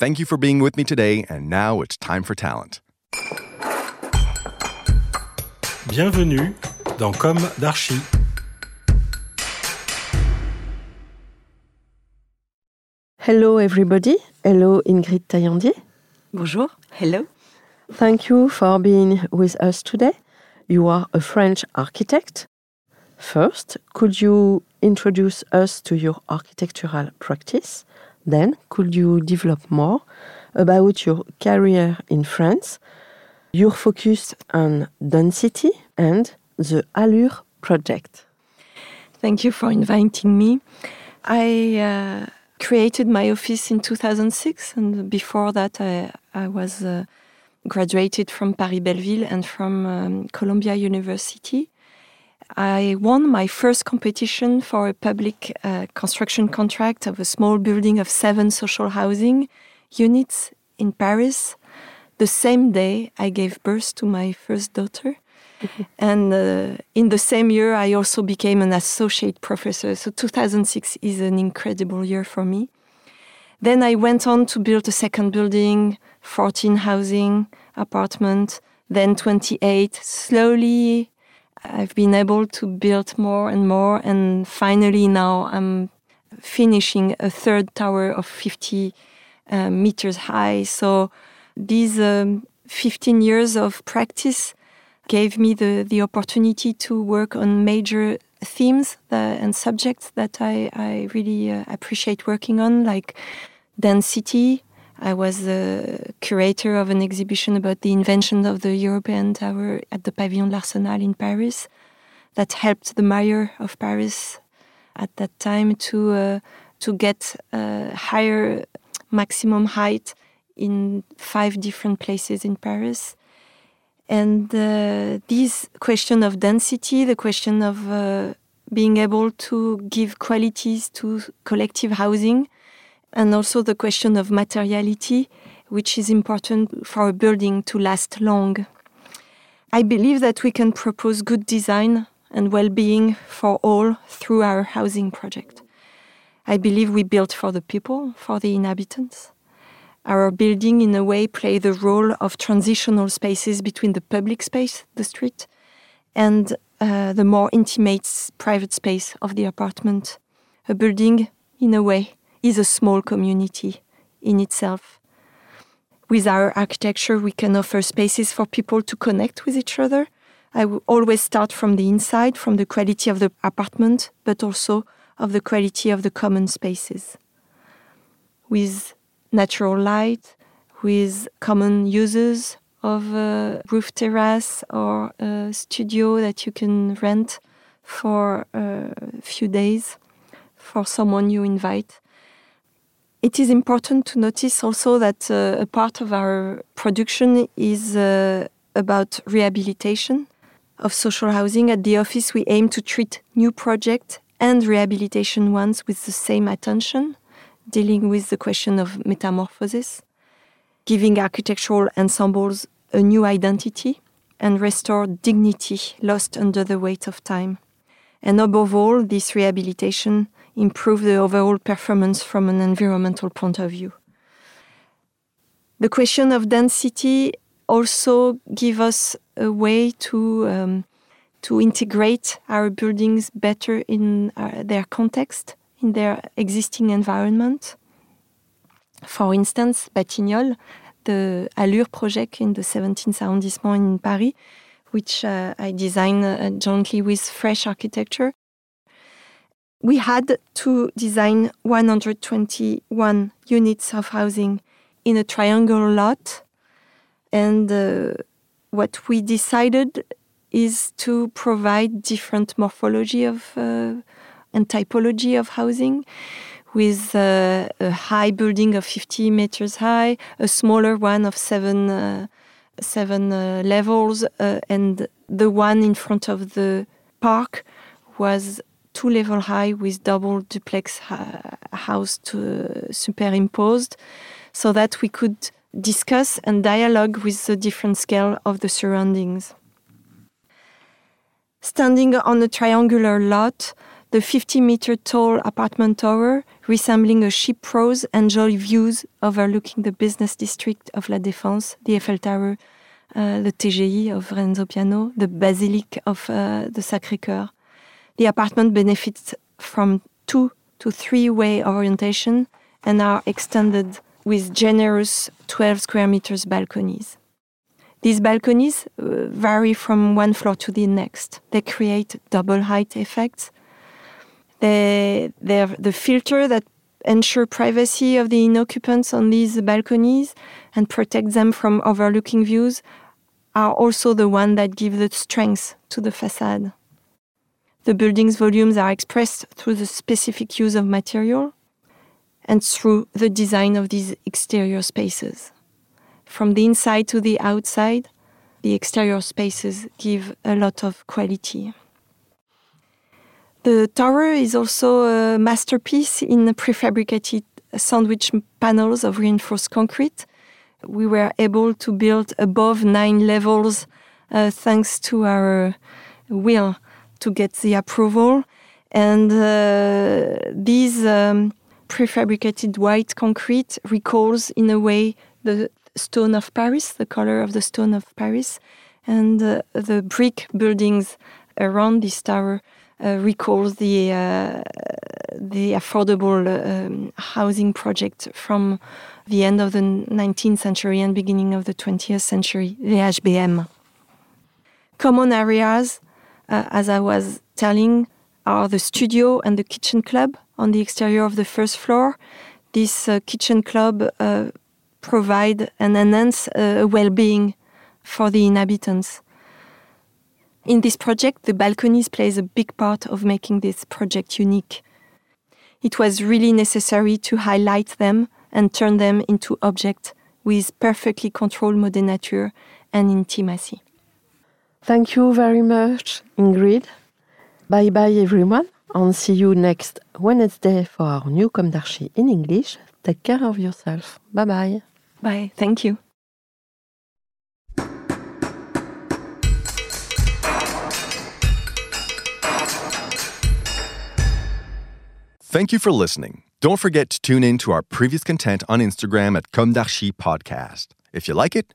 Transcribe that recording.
Thank you for being with me today, and now it's time for talent. Bienvenue dans Com d'Archi. Hello, everybody. Hello, Ingrid Taillandier. Bonjour. Hello. Thank you for being with us today. You are a French architect. First, could you introduce us to your architectural practice? Then, could you develop more about your career in France, your focus on density, and the Allure project? Thank you for inviting me. I uh, created my office in 2006, and before that, I, I was uh, graduated from Paris Belleville and from um, Columbia University. I won my first competition for a public uh, construction contract of a small building of seven social housing units in Paris. The same day, I gave birth to my first daughter. and uh, in the same year, I also became an associate professor. So 2006 is an incredible year for me. Then I went on to build a second building, 14 housing apartment, then 28. Slowly, I've been able to build more and more, and finally now I'm finishing a third tower of 50 uh, meters high. So these um, 15 years of practice gave me the, the opportunity to work on major themes that, and subjects that I, I really uh, appreciate working on, like density. I was the curator of an exhibition about the invention of the European Tower at the Pavillon de l'Arsenal in Paris that helped the mayor of Paris at that time to uh, to get a higher maximum height in five different places in Paris. And uh, this question of density, the question of uh, being able to give qualities to collective housing, and also the question of materiality, which is important for a building to last long. I believe that we can propose good design and well being for all through our housing project. I believe we built for the people, for the inhabitants. Our building, in a way, play the role of transitional spaces between the public space, the street, and uh, the more intimate private space of the apartment. A building, in a way, is a small community in itself. With our architecture, we can offer spaces for people to connect with each other. I always start from the inside, from the quality of the apartment, but also of the quality of the common spaces. With natural light, with common uses of a roof terrace or a studio that you can rent for a few days for someone you invite. It is important to notice also that uh, a part of our production is uh, about rehabilitation of social housing. At the office, we aim to treat new projects and rehabilitation ones with the same attention, dealing with the question of metamorphosis, giving architectural ensembles a new identity, and restore dignity lost under the weight of time. And above all, this rehabilitation improve the overall performance from an environmental point of view. The question of density also give us a way to um, to integrate our buildings better in uh, their context, in their existing environment. For instance, Batignolles, the Allure project in the 17th arrondissement in Paris, which uh, I designed uh, jointly with Fresh Architecture, we had to design 121 units of housing in a triangular lot. And uh, what we decided is to provide different morphology of uh, and typology of housing with uh, a high building of 50 meters high, a smaller one of seven, uh, seven uh, levels, uh, and the one in front of the park was two level high with double duplex house to, superimposed so that we could discuss and dialogue with the different scale of the surroundings. Standing on a triangular lot, the 50 meter tall apartment tower, resembling a ship prose, enjoy views overlooking the business district of La Défense, the Eiffel Tower, uh, the TGI of Renzo Piano, the Basilique of uh, the Sacré-Cœur. The apartment benefits from two to three way orientation and are extended with generous 12 square meters balconies. These balconies uh, vary from one floor to the next. They create double height effects. They, they're the filter that ensure privacy of the occupants on these balconies and protect them from overlooking views are also the one that give the strength to the facade. The building's volumes are expressed through the specific use of material and through the design of these exterior spaces. From the inside to the outside, the exterior spaces give a lot of quality. The tower is also a masterpiece in prefabricated sandwich panels of reinforced concrete. We were able to build above nine levels uh, thanks to our will to get the approval. And uh, these um, prefabricated white concrete recalls, in a way, the stone of Paris, the color of the stone of Paris, and uh, the brick buildings around this tower uh, recalls the uh, the affordable um, housing project from the end of the 19th century and beginning of the 20th century, the HBM. Common areas, uh, as I was telling, are the studio and the kitchen club on the exterior of the first floor. This uh, kitchen club uh, provide and enhance uh, well-being for the inhabitants. In this project, the balconies plays a big part of making this project unique. It was really necessary to highlight them and turn them into objects with perfectly controlled modenature and intimacy. Thank you very much, Ingrid. Bye bye, everyone, and see you next Wednesday for our new Com d'Archi in English. Take care of yourself. Bye bye. Bye. Thank you. Thank you for listening. Don't forget to tune in to our previous content on Instagram at Com d'Archi Podcast. If you like it,